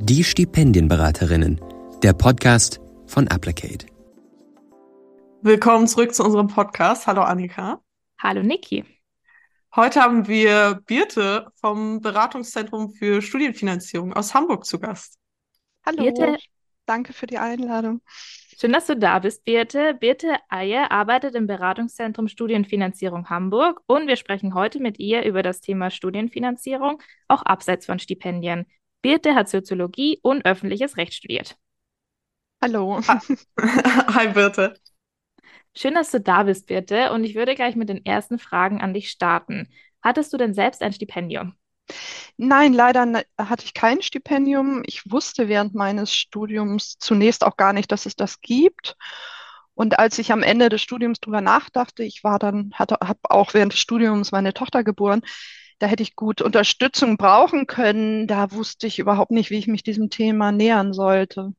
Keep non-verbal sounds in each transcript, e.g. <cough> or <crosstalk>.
Die Stipendienberaterinnen, der Podcast von Applicate. Willkommen zurück zu unserem Podcast. Hallo Annika. Hallo Niki. Heute haben wir Birte vom Beratungszentrum für Studienfinanzierung aus Hamburg zu Gast. Hallo. Birte. Danke für die Einladung. Schön, dass du da bist, Birte. Birte Eier arbeitet im Beratungszentrum Studienfinanzierung Hamburg und wir sprechen heute mit ihr über das Thema Studienfinanzierung, auch abseits von Stipendien. Birte hat Soziologie und öffentliches Recht studiert. Hallo. <laughs> Hi, Birte. Schön, dass du da bist, Birte. Und ich würde gleich mit den ersten Fragen an dich starten. Hattest du denn selbst ein Stipendium? Nein, leider ne, hatte ich kein Stipendium. Ich wusste während meines Studiums zunächst auch gar nicht, dass es das gibt. Und als ich am Ende des Studiums drüber nachdachte, ich war dann, hatte, habe auch während des Studiums meine Tochter geboren, da hätte ich gut Unterstützung brauchen können. Da wusste ich überhaupt nicht, wie ich mich diesem Thema nähern sollte.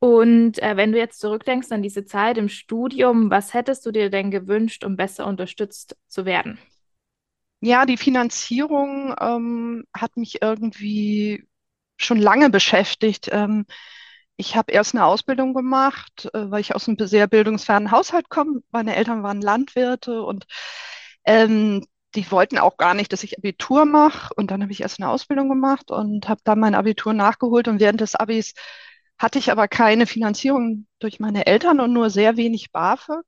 Und äh, wenn du jetzt zurückdenkst an diese Zeit im Studium, was hättest du dir denn gewünscht, um besser unterstützt zu werden? Ja, die Finanzierung ähm, hat mich irgendwie schon lange beschäftigt. Ähm, ich habe erst eine Ausbildung gemacht, äh, weil ich aus einem sehr bildungsfernen Haushalt komme. Meine Eltern waren Landwirte und ähm, die wollten auch gar nicht, dass ich Abitur mache. Und dann habe ich erst eine Ausbildung gemacht und habe dann mein Abitur nachgeholt. Und während des Abis hatte ich aber keine Finanzierung durch meine Eltern und nur sehr wenig BAföG.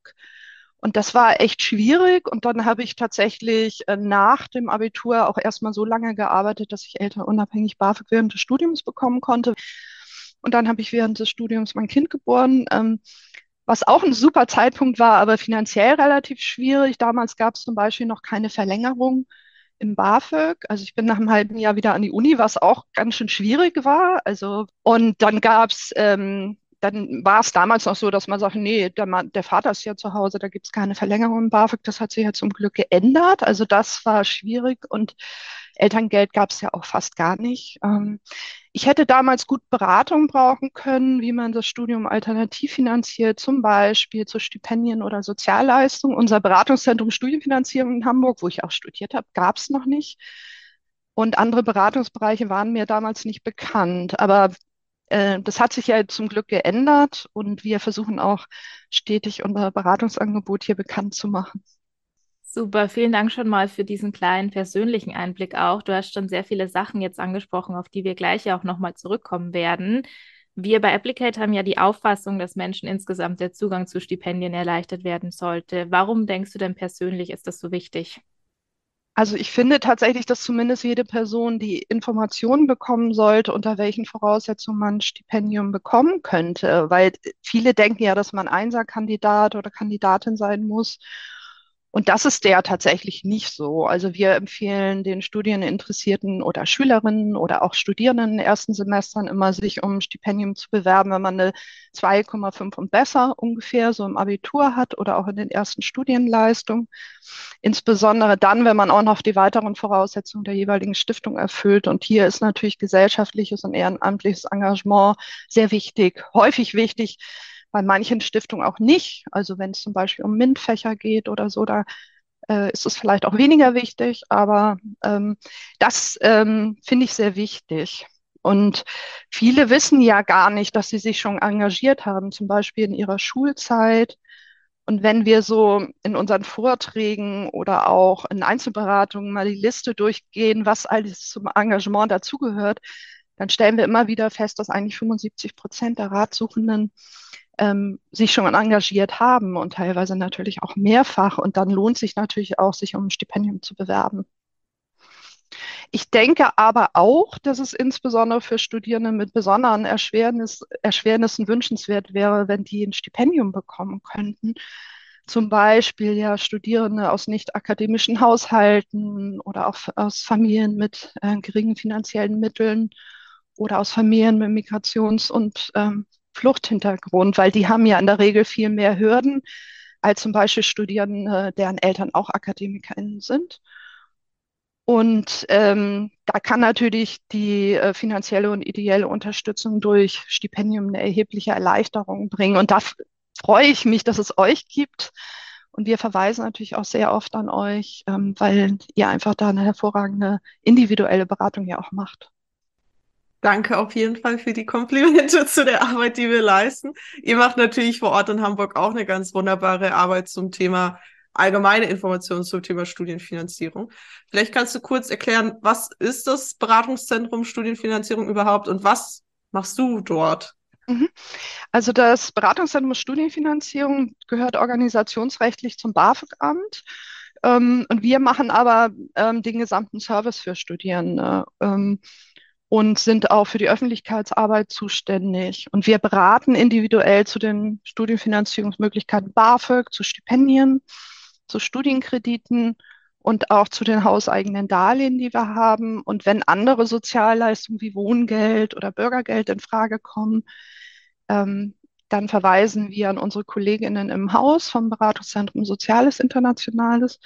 Und das war echt schwierig. Und dann habe ich tatsächlich äh, nach dem Abitur auch erstmal so lange gearbeitet, dass ich elternunabhängig BAföG während des Studiums bekommen konnte. Und dann habe ich während des Studiums mein Kind geboren, ähm, was auch ein super Zeitpunkt war, aber finanziell relativ schwierig. Damals gab es zum Beispiel noch keine Verlängerung im BAföG. Also ich bin nach einem halben Jahr wieder an die Uni, was auch ganz schön schwierig war. Also und dann gab es ähm, dann war es damals noch so, dass man sagt, nee, der, Mann, der Vater ist ja zu Hause, da gibt es keine Verlängerung im BAföG. Das hat sich ja zum Glück geändert. Also das war schwierig und Elterngeld gab es ja auch fast gar nicht. Ähm, ich hätte damals gut Beratung brauchen können, wie man das Studium alternativ finanziert, zum Beispiel zu Stipendien oder Sozialleistungen. Unser Beratungszentrum Studienfinanzierung in Hamburg, wo ich auch studiert habe, gab es noch nicht. Und andere Beratungsbereiche waren mir damals nicht bekannt. Aber das hat sich ja zum Glück geändert und wir versuchen auch stetig unser Beratungsangebot hier bekannt zu machen. Super, vielen Dank schon mal für diesen kleinen persönlichen Einblick auch. Du hast schon sehr viele Sachen jetzt angesprochen, auf die wir gleich auch nochmal zurückkommen werden. Wir bei Applicate haben ja die Auffassung, dass Menschen insgesamt der Zugang zu Stipendien erleichtert werden sollte. Warum denkst du denn persönlich, ist das so wichtig? Also ich finde tatsächlich, dass zumindest jede Person die Informationen bekommen sollte, unter welchen Voraussetzungen man ein Stipendium bekommen könnte, weil viele denken ja, dass man Einserkandidat oder Kandidatin sein muss. Und das ist der tatsächlich nicht so. Also wir empfehlen den Studieninteressierten oder Schülerinnen oder auch Studierenden in den ersten Semestern immer, sich um ein Stipendium zu bewerben, wenn man eine 2,5 und besser ungefähr so im Abitur hat oder auch in den ersten Studienleistungen. Insbesondere dann, wenn man auch noch die weiteren Voraussetzungen der jeweiligen Stiftung erfüllt. Und hier ist natürlich gesellschaftliches und ehrenamtliches Engagement sehr wichtig, häufig wichtig bei manchen Stiftungen auch nicht. Also wenn es zum Beispiel um MINT-Fächer geht oder so, da äh, ist es vielleicht auch weniger wichtig, aber ähm, das ähm, finde ich sehr wichtig. Und viele wissen ja gar nicht, dass sie sich schon engagiert haben, zum Beispiel in ihrer Schulzeit. Und wenn wir so in unseren Vorträgen oder auch in Einzelberatungen mal die Liste durchgehen, was alles zum Engagement dazugehört, dann stellen wir immer wieder fest, dass eigentlich 75 Prozent der Ratsuchenden ähm, sich schon engagiert haben und teilweise natürlich auch mehrfach. Und dann lohnt sich natürlich auch, sich um ein Stipendium zu bewerben. Ich denke aber auch, dass es insbesondere für Studierende mit besonderen Erschwernis, Erschwernissen wünschenswert wäre, wenn die ein Stipendium bekommen könnten. Zum Beispiel ja Studierende aus nicht akademischen Haushalten oder auch aus Familien mit äh, geringen finanziellen Mitteln oder aus Familien mit Migrations- und ähm, Fluchthintergrund, weil die haben ja in der Regel viel mehr Hürden als zum Beispiel Studierende, deren Eltern auch AkademikerInnen sind. Und ähm, da kann natürlich die äh, finanzielle und ideelle Unterstützung durch Stipendium eine erhebliche Erleichterung bringen. Und da freue ich mich, dass es euch gibt. Und wir verweisen natürlich auch sehr oft an euch, ähm, weil ihr einfach da eine hervorragende individuelle Beratung ja auch macht. Danke auf jeden Fall für die Komplimente <laughs> zu der Arbeit, die wir leisten. Ihr macht natürlich vor Ort in Hamburg auch eine ganz wunderbare Arbeit zum Thema allgemeine Informationen zum Thema Studienfinanzierung. Vielleicht kannst du kurz erklären, was ist das Beratungszentrum Studienfinanzierung überhaupt und was machst du dort? Mhm. Also das Beratungszentrum Studienfinanzierung gehört organisationsrechtlich zum BAföG-Amt. Ähm, und wir machen aber ähm, den gesamten Service für Studierende ähm, und sind auch für die Öffentlichkeitsarbeit zuständig. Und wir beraten individuell zu den Studienfinanzierungsmöglichkeiten BAföG, zu Stipendien, zu Studienkrediten und auch zu den hauseigenen Darlehen, die wir haben. Und wenn andere Sozialleistungen wie Wohngeld oder Bürgergeld in Frage kommen, ähm, dann verweisen wir an unsere Kolleginnen im Haus vom Beratungszentrum Soziales Internationales.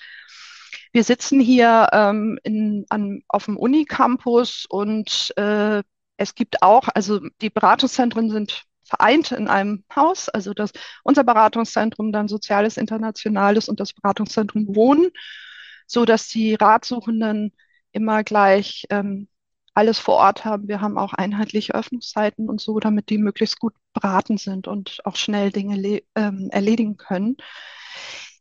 Wir sitzen hier ähm, in, an, auf dem Unicampus und äh, es gibt auch, also die Beratungszentren sind vereint in einem Haus, also das, unser Beratungszentrum, dann Soziales Internationales und das Beratungszentrum Wohnen, so dass die Ratsuchenden immer gleich ähm, alles vor Ort haben. Wir haben auch einheitliche Öffnungszeiten und so, damit die möglichst gut beraten sind und auch schnell Dinge ähm, erledigen können.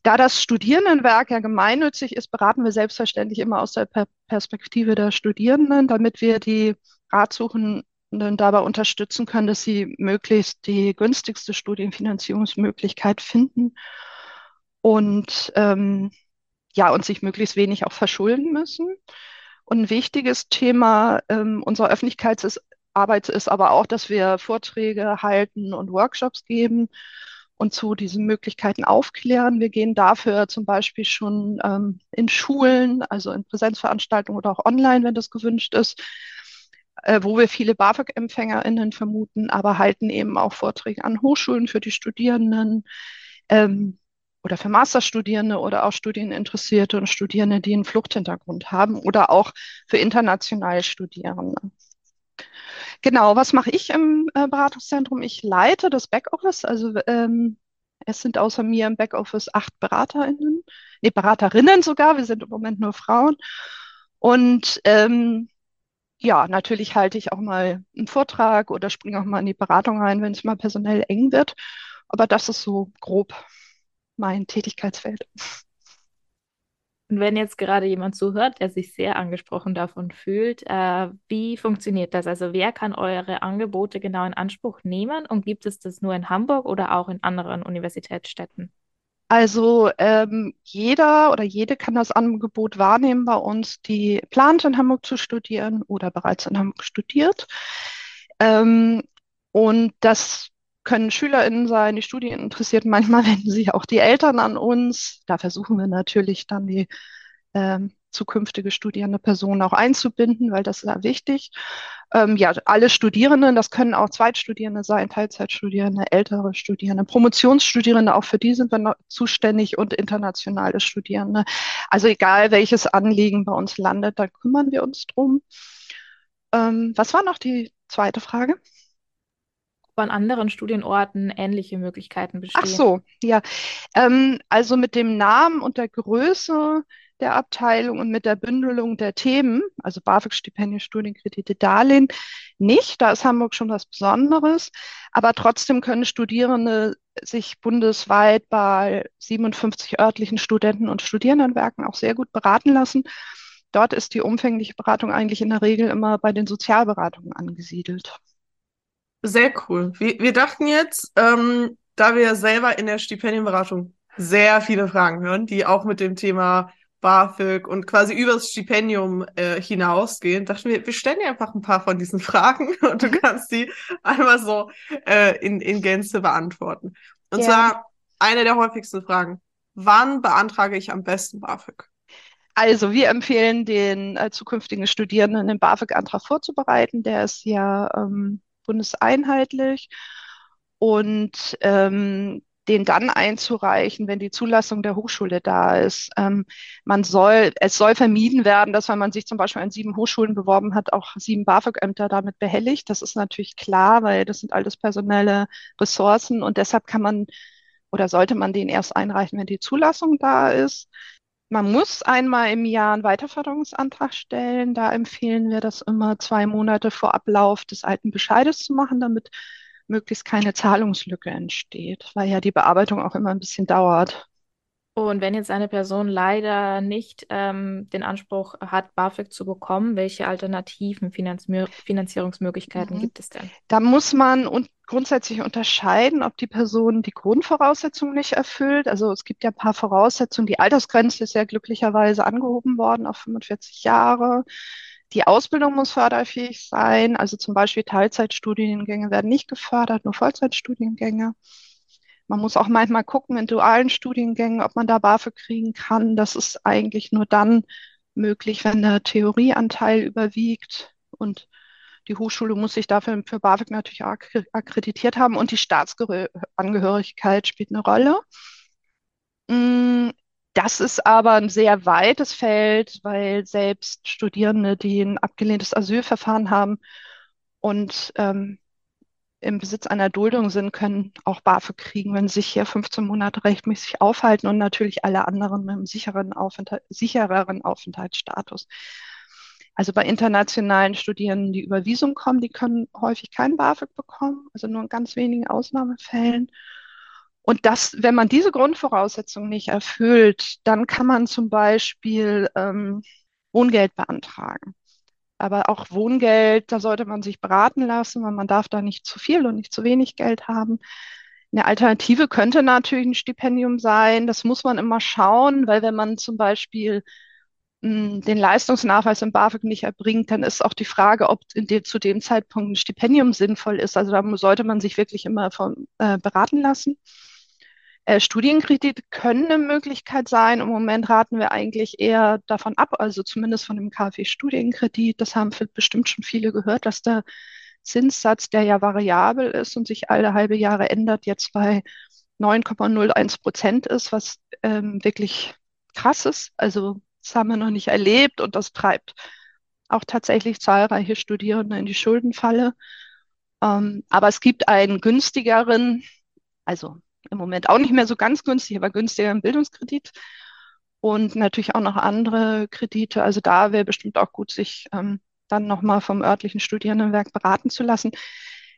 Da das Studierendenwerk ja gemeinnützig ist, beraten wir selbstverständlich immer aus der per Perspektive der Studierenden, damit wir die Ratsuchenden dabei unterstützen können, dass sie möglichst die günstigste Studienfinanzierungsmöglichkeit finden und ähm, ja, und sich möglichst wenig auch verschulden müssen. Und ein wichtiges Thema ähm, unserer Öffentlichkeitsarbeit ist aber auch, dass wir Vorträge halten und Workshops geben und zu diesen Möglichkeiten aufklären. Wir gehen dafür zum Beispiel schon ähm, in Schulen, also in Präsenzveranstaltungen oder auch online, wenn das gewünscht ist, äh, wo wir viele BAföG-EmpfängerInnen vermuten, aber halten eben auch Vorträge an Hochschulen für die Studierenden. Ähm, oder für Masterstudierende oder auch Studieninteressierte und Studierende, die einen Fluchthintergrund haben oder auch für internationale Studierende. Genau, was mache ich im äh, Beratungszentrum? Ich leite das Backoffice, also ähm, es sind außer mir im Backoffice acht BeraterInnen, nee, Beraterinnen sogar, wir sind im Moment nur Frauen. Und ähm, ja, natürlich halte ich auch mal einen Vortrag oder springe auch mal in die Beratung rein, wenn es mal personell eng wird. Aber das ist so grob mein Tätigkeitsfeld. Und wenn jetzt gerade jemand zuhört, der sich sehr angesprochen davon fühlt, äh, wie funktioniert das? Also wer kann eure Angebote genau in Anspruch nehmen und gibt es das nur in Hamburg oder auch in anderen Universitätsstädten? Also ähm, jeder oder jede kann das Angebot wahrnehmen bei uns, die plant in Hamburg zu studieren oder bereits in Hamburg studiert. Ähm, und das können SchülerInnen sein, die Studien interessiert. Manchmal <laughs> wenden sich auch die Eltern an uns. Da versuchen wir natürlich dann die ähm, zukünftige studierende Person auch einzubinden, weil das ist ja wichtig. Ähm, ja, alle Studierenden, das können auch Zweitstudierende sein, Teilzeitstudierende, ältere Studierende, Promotionsstudierende, auch für die sind wir noch zuständig und internationale Studierende. Also egal, welches Anliegen bei uns landet, da kümmern wir uns drum. Ähm, was war noch die zweite Frage? An anderen Studienorten ähnliche Möglichkeiten bestehen. Ach so, ja. Ähm, also mit dem Namen und der Größe der Abteilung und mit der Bündelung der Themen, also BAföG-Stipendien, Studienkredite, Darlehen, nicht. Da ist Hamburg schon was Besonderes. Aber trotzdem können Studierende sich bundesweit bei 57 örtlichen Studenten- und Studierendenwerken auch sehr gut beraten lassen. Dort ist die umfängliche Beratung eigentlich in der Regel immer bei den Sozialberatungen angesiedelt. Sehr cool. Wir, wir dachten jetzt, ähm, da wir selber in der Stipendienberatung sehr viele Fragen hören, die auch mit dem Thema BAföG und quasi übers Stipendium äh, hinausgehen, dachten wir, wir stellen dir einfach ein paar von diesen <laughs> Fragen und du mhm. kannst die einmal so äh, in, in Gänze beantworten. Und ja. zwar eine der häufigsten Fragen. Wann beantrage ich am besten BAföG? Also wir empfehlen den äh, zukünftigen Studierenden den BAföG-Antrag vorzubereiten. Der ist ja ähm, bundeseinheitlich und ähm, den dann einzureichen, wenn die Zulassung der Hochschule da ist. Ähm, man soll, es soll vermieden werden, dass wenn man sich zum Beispiel an sieben Hochschulen beworben hat, auch sieben BAföG-Ämter damit behelligt. Das ist natürlich klar, weil das sind alles personelle Ressourcen und deshalb kann man oder sollte man den erst einreichen, wenn die Zulassung da ist. Man muss einmal im Jahr einen Weiterförderungsantrag stellen. Da empfehlen wir das immer zwei Monate vor Ablauf des alten Bescheides zu machen, damit möglichst keine Zahlungslücke entsteht, weil ja die Bearbeitung auch immer ein bisschen dauert. Und wenn jetzt eine Person leider nicht ähm, den Anspruch hat, BAföG zu bekommen, welche alternativen Finanz Finanzierungsmöglichkeiten mhm. gibt es denn? Da muss man un grundsätzlich unterscheiden, ob die Person die Grundvoraussetzungen nicht erfüllt. Also es gibt ja ein paar Voraussetzungen. Die Altersgrenze ist ja glücklicherweise angehoben worden auf 45 Jahre. Die Ausbildung muss förderfähig sein. Also zum Beispiel Teilzeitstudiengänge werden nicht gefördert, nur Vollzeitstudiengänge. Man muss auch manchmal gucken in dualen Studiengängen, ob man da BAföG kriegen kann. Das ist eigentlich nur dann möglich, wenn der Theorieanteil überwiegt und die Hochschule muss sich dafür für BAföG natürlich akkreditiert haben und die Staatsangehörigkeit spielt eine Rolle. Mm, das ist aber ein sehr weites Feld, weil selbst Studierende, die ein abgelehntes Asylverfahren haben und ähm, im Besitz einer Duldung sind, können auch BAföG kriegen, wenn sie sich hier 15 Monate rechtmäßig aufhalten und natürlich alle anderen mit einem sicheren Aufenthalt, sichereren Aufenthaltsstatus. Also bei internationalen Studierenden, die über Visum kommen, die können häufig kein BAföG bekommen, also nur in ganz wenigen Ausnahmefällen. Und das, wenn man diese Grundvoraussetzungen nicht erfüllt, dann kann man zum Beispiel ähm, Wohngeld beantragen. Aber auch Wohngeld, da sollte man sich beraten lassen, weil man darf da nicht zu viel und nicht zu wenig Geld haben. Eine Alternative könnte natürlich ein Stipendium sein. Das muss man immer schauen, weil wenn man zum Beispiel hm, den Leistungsnachweis im BAföG nicht erbringt, dann ist auch die Frage, ob de zu dem Zeitpunkt ein Stipendium sinnvoll ist. Also da sollte man sich wirklich immer von, äh, beraten lassen. Äh, Studienkredite können eine Möglichkeit sein. Im Moment raten wir eigentlich eher davon ab, also zumindest von dem KfW-Studienkredit. Das haben bestimmt schon viele gehört, dass der Zinssatz, der ja variabel ist und sich alle halbe Jahre ändert, jetzt bei 9,01 Prozent ist, was ähm, wirklich krass ist. Also das haben wir noch nicht erlebt und das treibt auch tatsächlich zahlreiche Studierende in die Schuldenfalle. Ähm, aber es gibt einen günstigeren, also im Moment auch nicht mehr so ganz günstig, aber günstiger Bildungskredit und natürlich auch noch andere Kredite. Also da wäre bestimmt auch gut, sich ähm, dann nochmal vom örtlichen Studierendenwerk beraten zu lassen.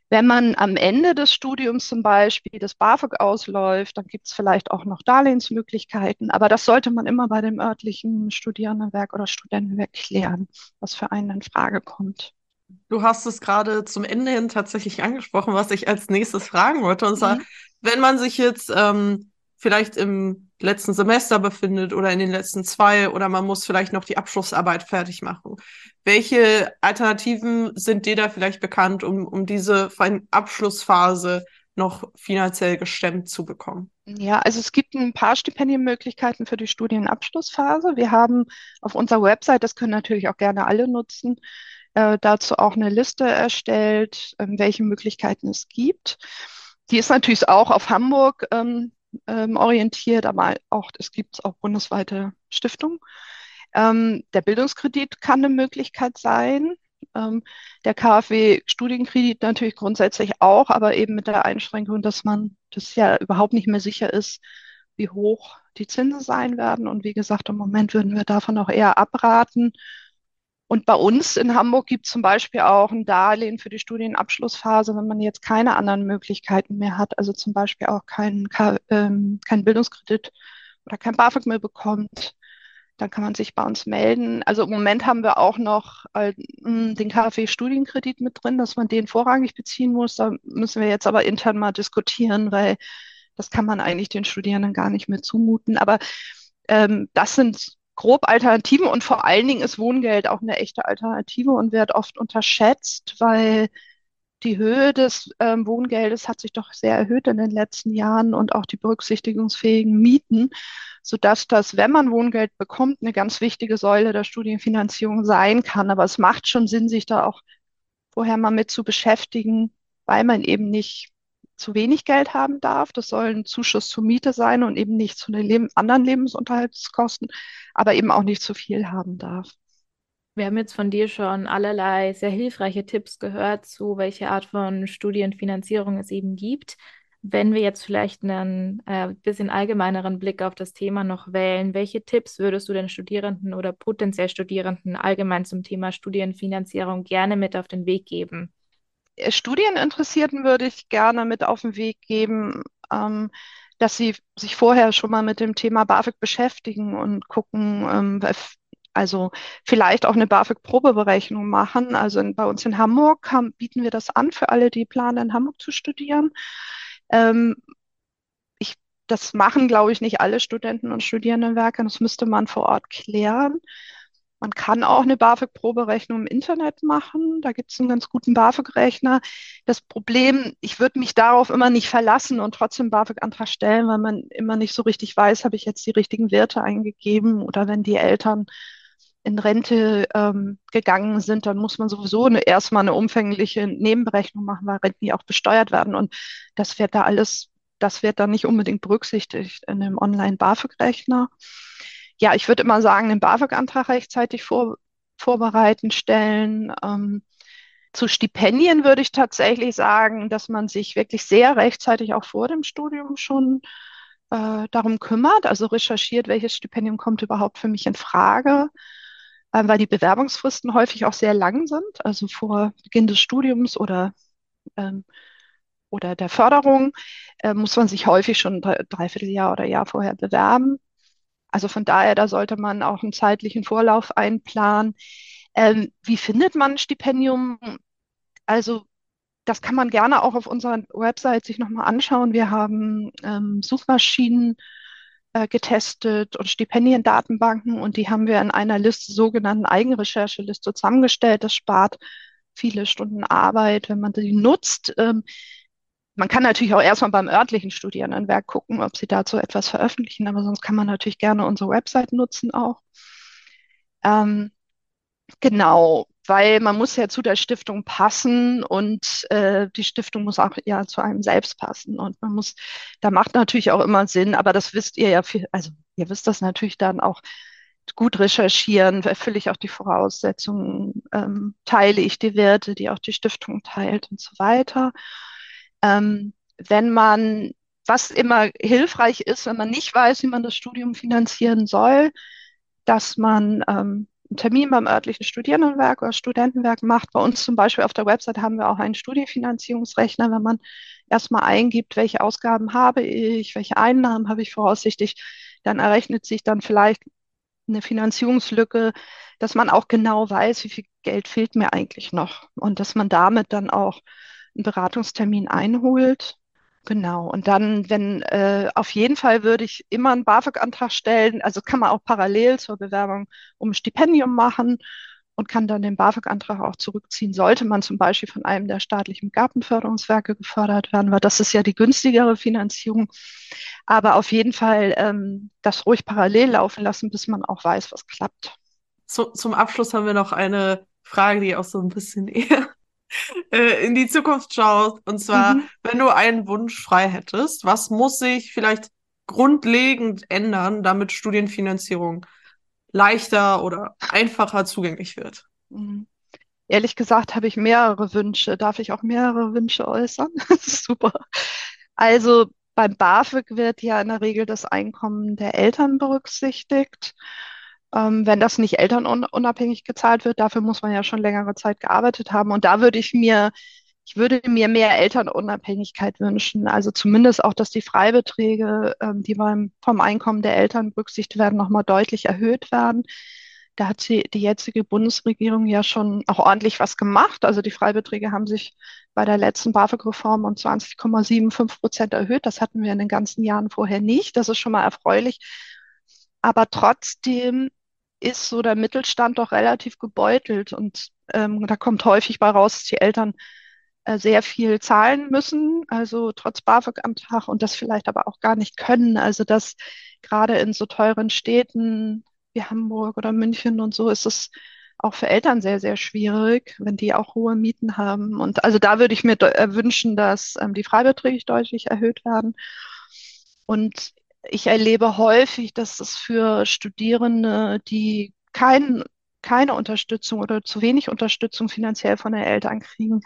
Wenn man am Ende des Studiums zum Beispiel das BAföG ausläuft, dann gibt es vielleicht auch noch Darlehensmöglichkeiten, aber das sollte man immer bei dem örtlichen Studierendenwerk oder Studentenwerk klären, was für einen in Frage kommt. Du hast es gerade zum Ende hin tatsächlich angesprochen, was ich als nächstes fragen wollte. Und zwar, mhm wenn man sich jetzt ähm, vielleicht im letzten Semester befindet oder in den letzten zwei oder man muss vielleicht noch die Abschlussarbeit fertig machen. Welche Alternativen sind dir da vielleicht bekannt, um, um diese Abschlussphase noch finanziell gestemmt zu bekommen? Ja, also es gibt ein paar Stipendienmöglichkeiten für die Studienabschlussphase. Wir haben auf unserer Website, das können natürlich auch gerne alle nutzen, äh, dazu auch eine Liste erstellt, äh, welche Möglichkeiten es gibt. Die ist natürlich auch auf Hamburg ähm, ähm, orientiert, aber auch es gibt auch bundesweite Stiftungen. Ähm, der Bildungskredit kann eine Möglichkeit sein. Ähm, der KfW-Studienkredit natürlich grundsätzlich auch, aber eben mit der Einschränkung, dass man das ja überhaupt nicht mehr sicher ist, wie hoch die Zinsen sein werden. Und wie gesagt, im Moment würden wir davon auch eher abraten. Und bei uns in Hamburg gibt es zum Beispiel auch ein Darlehen für die Studienabschlussphase, wenn man jetzt keine anderen Möglichkeiten mehr hat, also zum Beispiel auch keinen ähm, Bildungskredit oder kein BAföG mehr bekommt, dann kann man sich bei uns melden. Also im Moment haben wir auch noch äh, den KfW-Studienkredit mit drin, dass man den vorrangig beziehen muss. Da müssen wir jetzt aber intern mal diskutieren, weil das kann man eigentlich den Studierenden gar nicht mehr zumuten. Aber ähm, das sind grob Alternativen und vor allen Dingen ist Wohngeld auch eine echte Alternative und wird oft unterschätzt, weil die Höhe des ähm, Wohngeldes hat sich doch sehr erhöht in den letzten Jahren und auch die berücksichtigungsfähigen Mieten, sodass das, wenn man Wohngeld bekommt, eine ganz wichtige Säule der Studienfinanzierung sein kann. Aber es macht schon Sinn, sich da auch vorher mal mit zu beschäftigen, weil man eben nicht zu wenig Geld haben darf. Das soll ein Zuschuss zur Miete sein und eben nicht zu den Leben, anderen Lebensunterhaltskosten, aber eben auch nicht zu viel haben darf. Wir haben jetzt von dir schon allerlei sehr hilfreiche Tipps gehört zu welcher Art von Studienfinanzierung es eben gibt. Wenn wir jetzt vielleicht einen äh, bisschen allgemeineren Blick auf das Thema noch wählen, welche Tipps würdest du den Studierenden oder potenziell Studierenden allgemein zum Thema Studienfinanzierung gerne mit auf den Weg geben? Äh, Studieninteressierten würde ich gerne mit auf den Weg geben, ähm, dass sie sich vorher schon mal mit dem Thema BAföG beschäftigen und gucken, ähm, also vielleicht auch eine BAföG-Probeberechnung machen. Also in, bei uns in Hamburg haben, bieten wir das an für alle, die planen, in Hamburg zu studieren. Ähm, ich, das machen, glaube ich, nicht alle Studenten und Studierendenwerke. Das müsste man vor Ort klären. Man kann auch eine BAföG-Proberechnung im Internet machen. Da gibt es einen ganz guten BAföG-Rechner. Das Problem, ich würde mich darauf immer nicht verlassen und trotzdem BAföG-Antrag stellen, weil man immer nicht so richtig weiß, habe ich jetzt die richtigen Werte eingegeben oder wenn die Eltern in Rente ähm, gegangen sind, dann muss man sowieso eine, erstmal eine umfängliche Nebenberechnung machen, weil Renten ja auch besteuert werden. Und das wird da alles, das wird dann nicht unbedingt berücksichtigt in einem Online-BAföG-Rechner. Ja, ich würde immer sagen, den BAföG-Antrag rechtzeitig vor, vorbereiten, stellen. Ähm, zu Stipendien würde ich tatsächlich sagen, dass man sich wirklich sehr rechtzeitig auch vor dem Studium schon äh, darum kümmert, also recherchiert, welches Stipendium kommt überhaupt für mich in Frage ähm, weil die Bewerbungsfristen häufig auch sehr lang sind, also vor Beginn des Studiums oder, ähm, oder der Förderung äh, muss man sich häufig schon drei, dreiviertel Jahr oder Jahr vorher bewerben. Also von daher, da sollte man auch einen zeitlichen Vorlauf einplanen. Ähm, wie findet man ein Stipendium? Also das kann man gerne auch auf unserer Website sich nochmal anschauen. Wir haben ähm, Suchmaschinen äh, getestet und Stipendiendatenbanken und die haben wir in einer Liste, sogenannten Eigenrechercheliste zusammengestellt. Das spart viele Stunden Arbeit, wenn man die nutzt. Ähm, man kann natürlich auch erstmal beim örtlichen Studierendenwerk gucken, ob sie dazu etwas veröffentlichen, aber sonst kann man natürlich gerne unsere Website nutzen auch. Ähm, genau, weil man muss ja zu der Stiftung passen und äh, die Stiftung muss auch ja zu einem selbst passen und man muss, da macht natürlich auch immer Sinn, aber das wisst ihr ja viel, also ihr wisst das natürlich dann auch gut recherchieren, erfülle ich auch die Voraussetzungen, ähm, teile ich die Werte, die auch die Stiftung teilt und so weiter. Ähm, wenn man, was immer hilfreich ist, wenn man nicht weiß, wie man das Studium finanzieren soll, dass man ähm, einen Termin beim örtlichen Studierendenwerk oder Studentenwerk macht. Bei uns zum Beispiel auf der Website haben wir auch einen Studienfinanzierungsrechner, wenn man erstmal eingibt, welche Ausgaben habe ich, welche Einnahmen habe ich voraussichtlich, dann errechnet sich dann vielleicht eine Finanzierungslücke, dass man auch genau weiß, wie viel Geld fehlt mir eigentlich noch und dass man damit dann auch einen Beratungstermin einholt. Genau. Und dann, wenn äh, auf jeden Fall würde ich immer einen BAföG-Antrag stellen. Also kann man auch parallel zur Bewerbung um ein Stipendium machen und kann dann den BAföG-Antrag auch zurückziehen. Sollte man zum Beispiel von einem der staatlichen Gartenförderungswerke gefördert werden, weil das ist ja die günstigere Finanzierung. Aber auf jeden Fall ähm, das ruhig parallel laufen lassen, bis man auch weiß, was klappt. So, zum Abschluss haben wir noch eine Frage, die auch so ein bisschen <laughs> eher äh, in die Zukunft schaust. Und zwar, mhm. wenn du einen Wunsch frei hättest, was muss sich vielleicht grundlegend ändern, damit Studienfinanzierung leichter oder einfacher zugänglich wird? Mhm. Ehrlich gesagt habe ich mehrere Wünsche. Darf ich auch mehrere Wünsche äußern? <laughs> Super. Also beim BAföG wird ja in der Regel das Einkommen der Eltern berücksichtigt ähm, wenn das nicht elternunabhängig gezahlt wird. Dafür muss man ja schon längere Zeit gearbeitet haben. Und da würde ich mir, ich würde mir mehr Elternunabhängigkeit wünschen. Also zumindest auch, dass die Freibeträge, ähm, die beim, vom Einkommen der Eltern berücksichtigt werden, nochmal deutlich erhöht werden. Da hat sie, die jetzige Bundesregierung ja schon auch ordentlich was gemacht. Also die Freibeträge haben sich bei der letzten BAföG-Reform um 20,75 Prozent erhöht. Das hatten wir in den ganzen Jahren vorher nicht. Das ist schon mal erfreulich. Aber trotzdem ist so der Mittelstand doch relativ gebeutelt und ähm, da kommt häufig bei raus, dass die Eltern äh, sehr viel zahlen müssen, also trotz BAföG-Antrag und das vielleicht aber auch gar nicht können. Also dass gerade in so teuren Städten wie Hamburg oder München und so ist es auch für Eltern sehr, sehr schwierig, wenn die auch hohe Mieten haben. Und also da würde ich mir äh, wünschen, dass ähm, die Freibeträge deutlich erhöht werden. Und ich erlebe häufig, dass es für Studierende, die kein, keine Unterstützung oder zu wenig Unterstützung finanziell von den Eltern kriegen,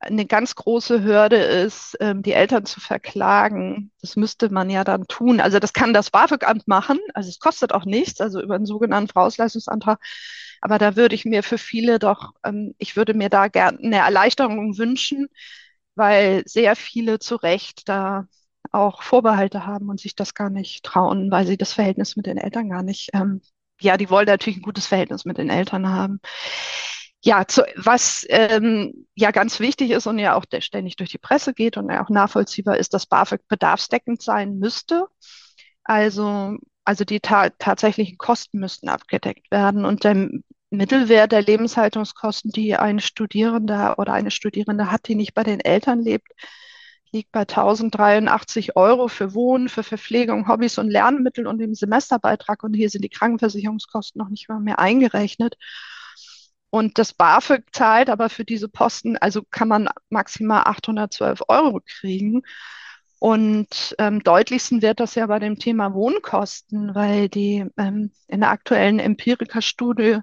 eine ganz große Hürde ist, ähm, die Eltern zu verklagen. Das müsste man ja dann tun. Also das kann das BAföG-Amt machen. Also es kostet auch nichts, also über einen sogenannten Vorausleistungsantrag. Aber da würde ich mir für viele doch, ähm, ich würde mir da gerne eine Erleichterung wünschen, weil sehr viele zu Recht da auch Vorbehalte haben und sich das gar nicht trauen, weil sie das Verhältnis mit den Eltern gar nicht, ähm, ja, die wollen natürlich ein gutes Verhältnis mit den Eltern haben. Ja, zu, was ähm, ja ganz wichtig ist und ja auch ständig durch die Presse geht und ja auch nachvollziehbar ist, dass BAföG bedarfsdeckend sein müsste. Also, also die ta tatsächlichen Kosten müssten abgedeckt werden und der Mittelwert der Lebenshaltungskosten, die ein Studierender oder eine Studierende hat, die nicht bei den Eltern lebt, liegt bei 1083 Euro für Wohnen, für Verpflegung, Hobbys und Lernmittel und dem Semesterbeitrag. Und hier sind die Krankenversicherungskosten noch nicht mal mehr eingerechnet. Und das BAföG zahlt aber für diese Posten, also kann man maximal 812 Euro kriegen. Und ähm, deutlichsten wird das ja bei dem Thema Wohnkosten, weil die ähm, in der aktuellen Empirika-Studie,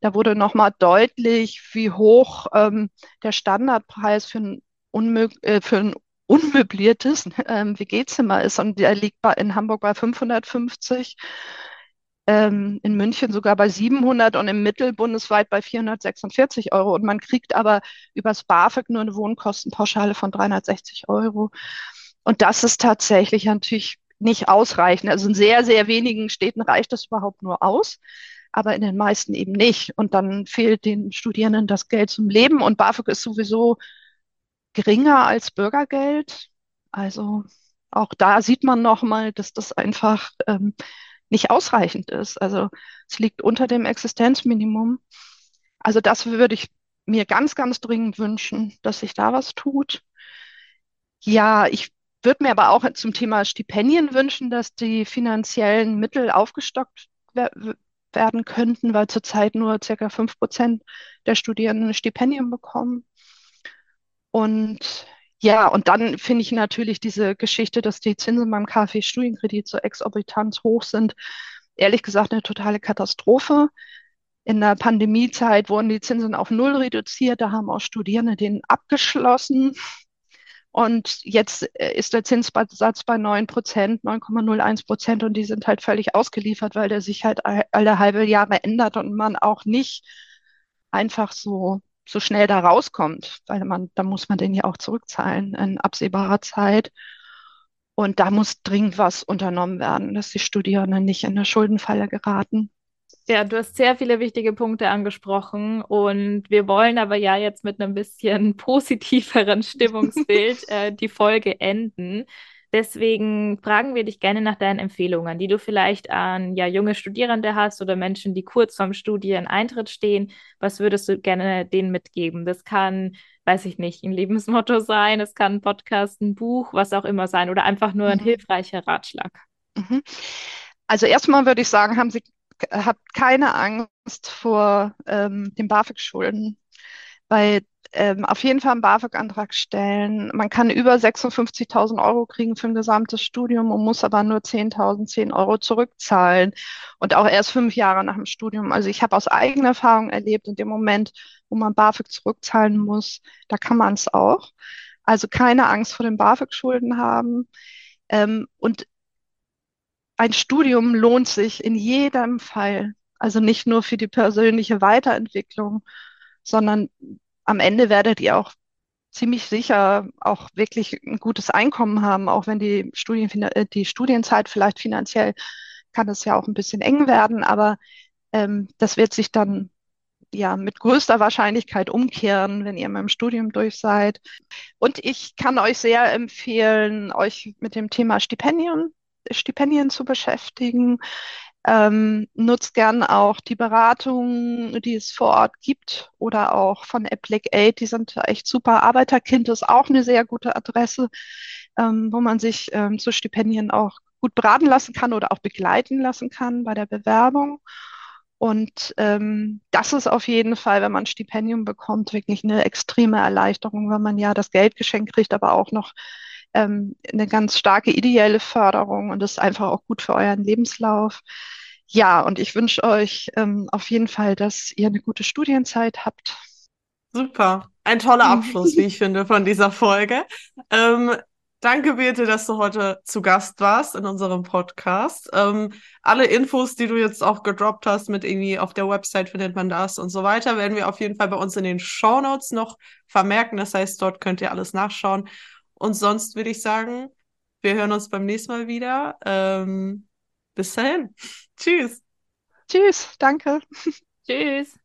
da wurde nochmal deutlich, wie hoch ähm, der Standardpreis für ein, äh, für ein unmöbliertes ähm, WG-Zimmer ist. Und der liegt bei, in Hamburg bei 550 ähm, in München sogar bei 700 und im Mittel bundesweit bei 446 Euro. Und man kriegt aber übers BAföG nur eine Wohnkostenpauschale von 360 Euro. Und das ist tatsächlich natürlich nicht ausreichend. Also in sehr, sehr wenigen Städten reicht das überhaupt nur aus, aber in den meisten eben nicht. Und dann fehlt den Studierenden das Geld zum Leben und BAföG ist sowieso geringer als Bürgergeld. Also auch da sieht man nochmal, dass das einfach ähm, nicht ausreichend ist. Also es liegt unter dem Existenzminimum. Also das würde ich mir ganz, ganz dringend wünschen, dass sich da was tut. Ja, ich würde mir aber auch zum Thema Stipendien wünschen, dass die finanziellen Mittel aufgestockt werden könnten, weil zurzeit nur circa fünf Prozent der Studierenden ein Stipendium bekommen. Und ja, und dann finde ich natürlich diese Geschichte, dass die Zinsen beim KfW-Studienkredit so exorbitant hoch sind, ehrlich gesagt eine totale Katastrophe. In der Pandemiezeit wurden die Zinsen auf Null reduziert, da haben auch Studierende den abgeschlossen. Und jetzt äh, ist der Zinssatz bei 9 Prozent, 9,01 Prozent und die sind halt völlig ausgeliefert, weil der sich halt alle halbe Jahre ändert und man auch nicht einfach so so schnell da rauskommt, weil man, da muss man den ja auch zurückzahlen in absehbarer Zeit. Und da muss dringend was unternommen werden, dass die Studierenden nicht in eine Schuldenfalle geraten. Ja, du hast sehr viele wichtige Punkte angesprochen und wir wollen aber ja jetzt mit einem bisschen <laughs> positiveren Stimmungsbild äh, die Folge enden. Deswegen fragen wir dich gerne nach deinen Empfehlungen, die du vielleicht an ja, junge Studierende hast oder Menschen, die kurz vorm Studieneintritt stehen. Was würdest du gerne denen mitgeben? Das kann, weiß ich nicht, ein Lebensmotto sein, es kann ein Podcast, ein Buch, was auch immer sein oder einfach nur ein mhm. hilfreicher Ratschlag. Mhm. Also erstmal würde ich sagen, haben Sie habt keine Angst vor ähm, den BAföG-Schulden, weil ähm, auf jeden Fall einen BAföG-Antrag stellen. Man kann über 56.000 Euro kriegen für ein gesamtes Studium und muss aber nur 10.000, 10 Euro zurückzahlen und auch erst fünf Jahre nach dem Studium. Also ich habe aus eigener Erfahrung erlebt, in dem Moment, wo man BAföG zurückzahlen muss, da kann man es auch. Also keine Angst vor den BAföG-Schulden haben. Ähm, und ein Studium lohnt sich in jedem Fall. Also nicht nur für die persönliche Weiterentwicklung, sondern am Ende werdet ihr auch ziemlich sicher auch wirklich ein gutes Einkommen haben, auch wenn die, Studien, äh, die Studienzeit vielleicht finanziell kann es ja auch ein bisschen eng werden, aber ähm, das wird sich dann ja mit größter Wahrscheinlichkeit umkehren, wenn ihr mit dem Studium durch seid. Und ich kann euch sehr empfehlen, euch mit dem Thema Stipendien, Stipendien zu beschäftigen. Ähm, nutzt gern auch die Beratung, die es vor Ort gibt oder auch von Applic Aid, die sind echt super. Arbeiterkind ist auch eine sehr gute Adresse, ähm, wo man sich ähm, zu Stipendien auch gut beraten lassen kann oder auch begleiten lassen kann bei der Bewerbung. Und ähm, das ist auf jeden Fall, wenn man ein Stipendium bekommt, wirklich eine extreme Erleichterung, weil man ja das Geld geschenkt kriegt, aber auch noch ähm, eine ganz starke ideelle Förderung und ist einfach auch gut für euren Lebenslauf. Ja, und ich wünsche euch ähm, auf jeden Fall, dass ihr eine gute Studienzeit habt. Super. Ein toller Abschluss, wie ich finde, von dieser Folge. Ähm, danke, Birte, dass du heute zu Gast warst in unserem Podcast. Ähm, alle Infos, die du jetzt auch gedroppt hast, mit irgendwie auf der Website findet man das und so weiter, werden wir auf jeden Fall bei uns in den Show Notes noch vermerken. Das heißt, dort könnt ihr alles nachschauen. Und sonst würde ich sagen, wir hören uns beim nächsten Mal wieder. Ähm, bis dahin. <laughs> Tschüss. Tschüss, danke. <laughs> Tschüss.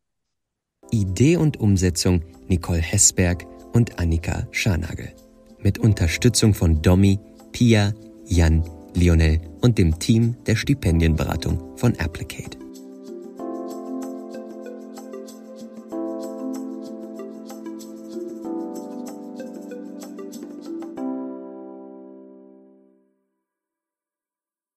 Idee und Umsetzung Nicole Hessberg und Annika Scharnagel. Mit Unterstützung von Domi, Pia, Jan, Lionel und dem Team der Stipendienberatung von Applicate.